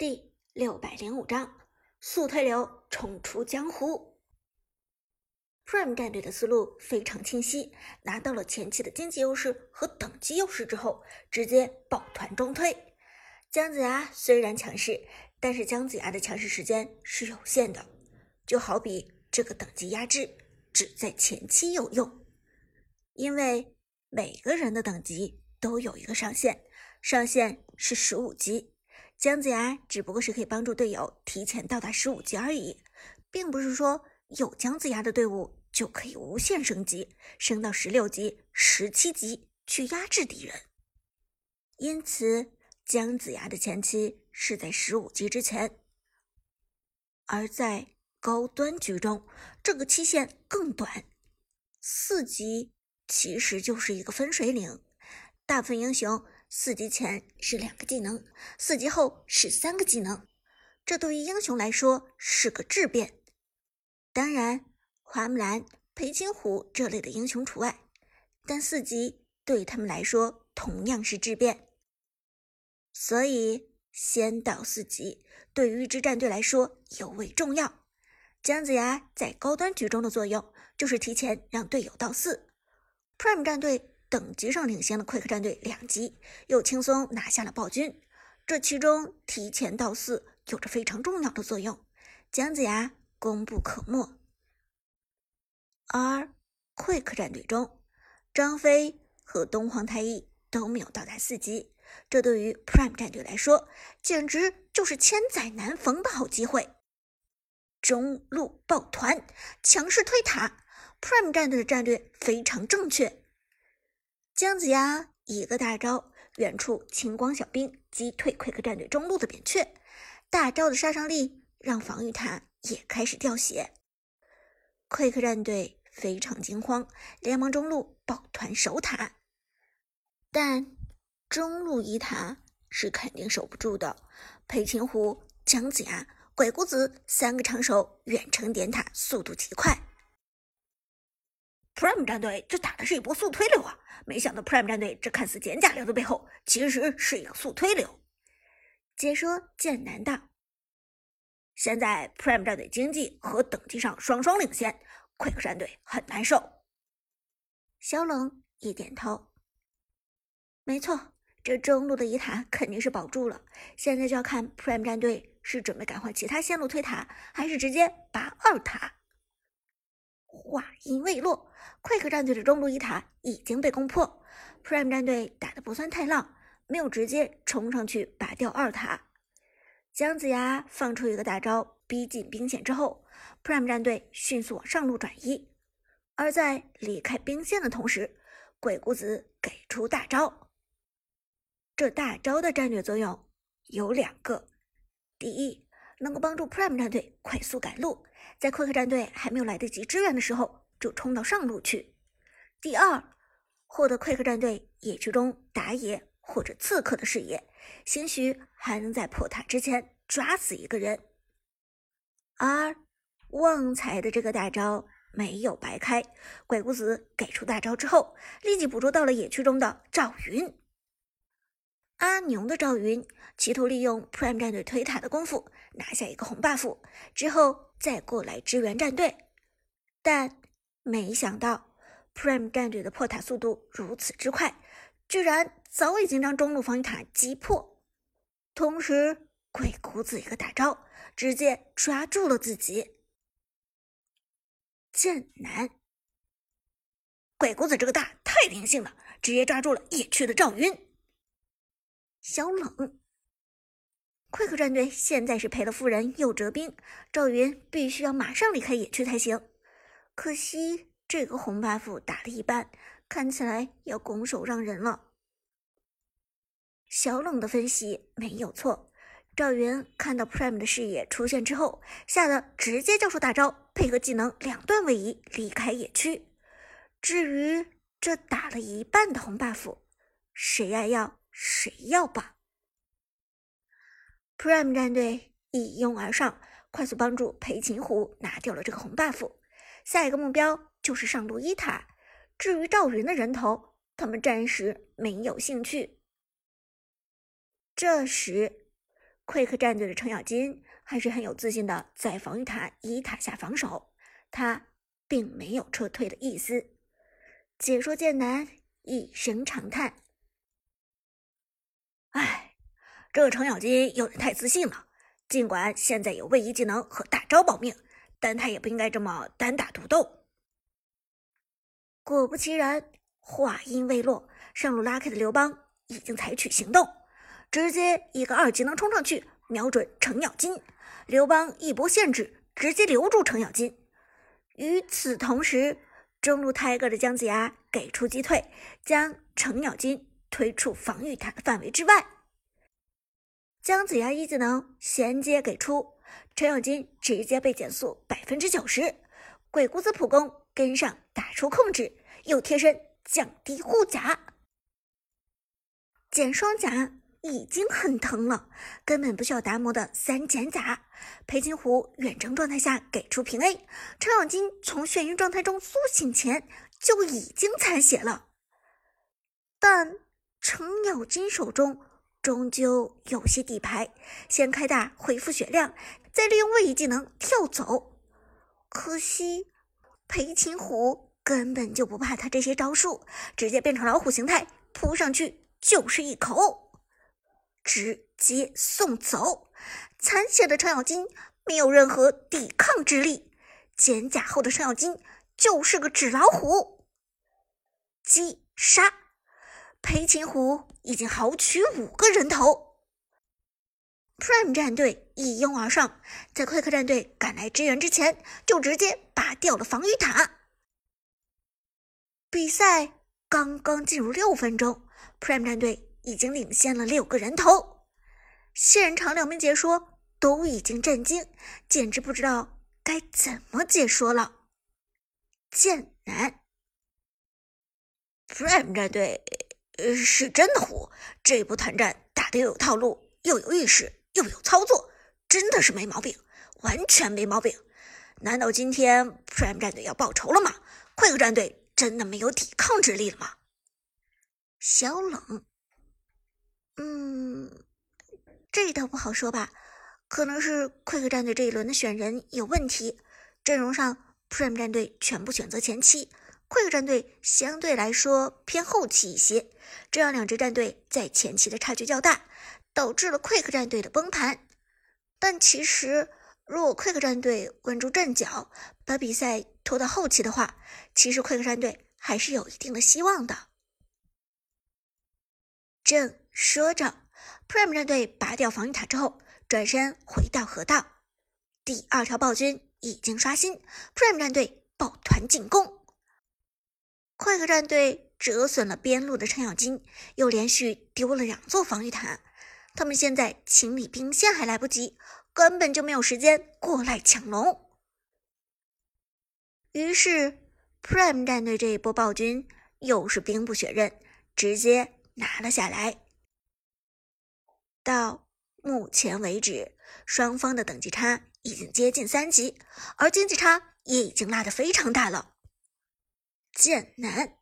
第六百零五章速推流冲出江湖。Prime 战队的思路非常清晰，拿到了前期的经济优势和等级优势之后，直接抱团中推。姜子牙虽然强势，但是姜子牙的强势时间是有限的，就好比这个等级压制只在前期有用，因为每个人的等级都有一个上限，上限是十五级。姜子牙只不过是可以帮助队友提前到达十五级而已，并不是说有姜子牙的队伍就可以无限升级，升到十六级、十七级去压制敌人。因此，姜子牙的前期是在十五级之前，而在高端局中，这个期限更短，四级其实就是一个分水岭，大部分英雄。四级前是两个技能，四级后是三个技能，这对于英雄来说是个质变。当然，花木兰、裴擒虎这类的英雄除外，但四级对他们来说同样是质变。所以，先到四级对于一支战队来说尤为重要。姜子牙在高端局中的作用就是提前让队友到四，Prime 战队。等级上领先了 Quick 战队两级，又轻松拿下了暴君。这其中提前到四有着非常重要的作用，姜子牙功不可没。而 Quick 战队中，张飞和东皇太一都没有到达四级，这对于 Prime 战队来说简直就是千载难逢的好机会。中路抱团，强势推塔，Prime 战队的战略非常正确。姜子牙一个大招，远处青光小兵击退 Quick 战队中路的扁鹊，大招的杀伤力让防御塔也开始掉血。溃克战队非常惊慌，连忙中路抱团守塔，但中路一塔是肯定守不住的。裴擒虎、姜子牙、鬼谷子三个长手远程点塔，速度极快。Prime 战队这打的是一波速推流啊！没想到 Prime 战队这看似减甲流的背后，其实是一个速推流。解说剑南道：现在 Prime 战队经济和等级上双双领先，Quick 战队很难受。小冷一点头：没错，这中路的一塔肯定是保住了。现在就要看 Prime 战队是准备改换其他线路推塔，还是直接拔二塔。话音未落快克战队的中路一塔已经被攻破。Prime 战队打的不算太浪，没有直接冲上去拔掉二塔。姜子牙放出一个大招，逼近兵线之后，Prime 战队迅速往上路转移。而在离开兵线的同时，鬼谷子给出大招。这大招的战略作用有两个：第一，能够帮助 Prime 战队快速赶路。在 Quick 战队还没有来得及支援的时候，就冲到上路去。第二，获得 Quick 战队野区中打野或者刺客的视野，兴许还能在破塔之前抓死一个人。而旺财的这个大招没有白开，鬼谷子给出大招之后，立即捕捉到了野区中的赵云。阿牛的赵云企图利用 Prime 战队推塔的功夫拿下一个红 buff，之后再过来支援战队，但没想到 Prime 战队的破塔速度如此之快，居然早已经将中路防御塔击破。同时，鬼谷子一个大招直接抓住了自己。剑南，鬼谷子这个大太灵性了，直接抓住了野区的赵云。小冷，Quick 战队现在是赔了夫人又折兵，赵云必须要马上离开野区才行。可惜这个红 buff 打了一半，看起来要拱手让人了。小冷的分析没有错，赵云看到 Prime 的视野出现之后，吓得直接叫出大招，配合技能两段位移离开野区。至于这打了一半的红 buff，谁爱要？谁要吧？Prime 战队一拥而上，快速帮助裴擒虎拿掉了这个红 buff。下一个目标就是上路一塔。至于赵云的人头，他们暂时没有兴趣。这时 Quick 战队的程咬金还是很有自信的在防御塔一塔下防守，他并没有撤退的意思。解说剑南一声长叹：“哎，这程咬金有点太自信了。尽管现在有位移技能和大招保命，但他也不应该这么单打独斗。”果不其然，话音未落，上路拉开的刘邦已经采取行动。直接一个二技能冲上去，瞄准程咬金。刘邦一波限制，直接留住程咬金。与此同时，中路泰戈的姜子牙给出击退，将程咬金推出防御塔的范围之外。姜子牙一技能衔接给出，程咬金直接被减速百分之九十。鬼谷子普攻跟上打出控制，又贴身降低护甲，减双甲。已经很疼了，根本不需要达摩的三减甲。裴擒虎远程状态下给出平 A，程咬金从眩晕状态中苏醒前就已经残血了。但程咬金手中终究有些底牌，先开大恢复血量，再利用位移技能跳走。可惜裴擒虎根本就不怕他这些招数，直接变成老虎形态扑上去就是一口。直接送走，残血的程咬金没有任何抵抗之力，减甲后的程咬金就是个纸老虎。击杀，裴擒虎已经豪取五个人头。Prime 战队一拥而上，在 Quick 战队赶来支援之前，就直接拔掉了防御塔。比赛刚刚进入六分钟，Prime 战队。已经领先了六个人头，现场两名解说都已经震惊，简直不知道该怎么解说了。剑南，Prime 战队是真的虎，这波团战打的又有套路，又有意识，又有操作，真的是没毛病，完全没毛病。难道今天 Prime 战队要报仇了吗？Quick 战队真的没有抵抗之力了吗？小冷。嗯，这倒不好说吧，可能是 Quick 战队这一轮的选人有问题，阵容上 Prime 战队全部选择前期，Quick 战队相对来说偏后期一些，这样两支战队在前期的差距较大，导致了 Quick 战队的崩盘。但其实，如果 Quick 战队稳住阵脚，把比赛拖到后期的话，其实 Quick 战队还是有一定的希望的。正。说着，Prime 战队拔掉防御塔之后，转身回到河道。第二条暴君已经刷新，Prime 战队抱团进攻。快客战队折损了边路的程咬金，又连续丢了两座防御塔。他们现在清理兵线还来不及，根本就没有时间过来抢龙。于是，Prime 战队这一波暴君又是兵不血刃，直接拿了下来。到目前为止，双方的等级差已经接近三级，而经济差也已经拉得非常大了。剑南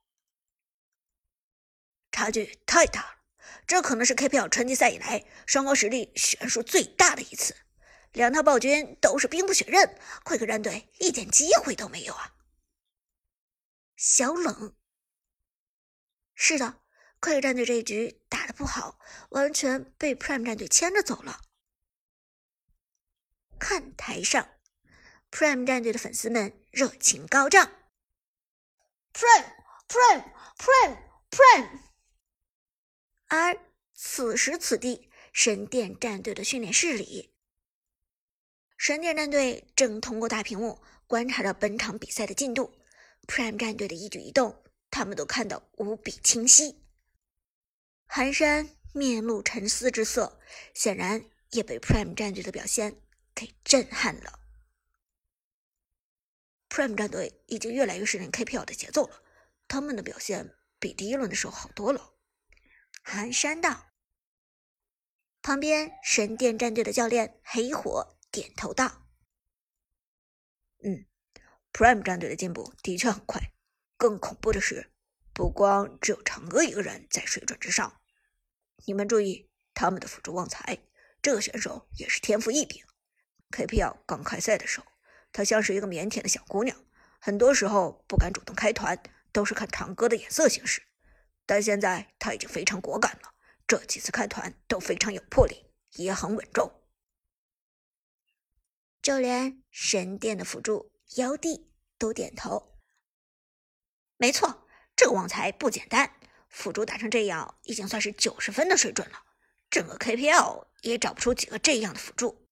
差距太大了，这可能是 KPL 春季赛以来双方实力悬殊最大的一次。两套暴君都是兵不血刃，快克战队一点机会都没有啊！小冷，是的。快克战队这一局打的不好，完全被 Prime 战队牵着走了。看台上，Prime 战队的粉丝们热情高涨，Prime，Prime，Prime，Prime。而此时此地，神殿战队的训练室里，神殿战队正通过大屏幕观察着本场比赛的进度，Prime 战队的一举一动，他们都看得无比清晰。寒山面露沉思之色，显然也被 Prime 战队的表现给震撼了。Prime 战队已经越来越适应 KPL 的节奏了，他们的表现比第一轮的时候好多了。寒山道旁边，神殿战队的教练黑火点头道：“嗯，Prime 战队的进步的确很快。更恐怖的是。”不光只有长歌一个人在水准之上，你们注意他们的辅助旺财，这个选手也是天赋异禀。KPL 刚开赛的时候，她像是一个腼腆的小姑娘，很多时候不敢主动开团，都是看堂哥的眼色行事。但现在她已经非常果敢了，这几次开团都非常有魄力，也很稳重。就连神殿的辅助妖帝都点头。没错，这个旺财不简单，辅助打成这样，已经算是九十分的水准了。整个 KPL 也找不出几个这样的辅助。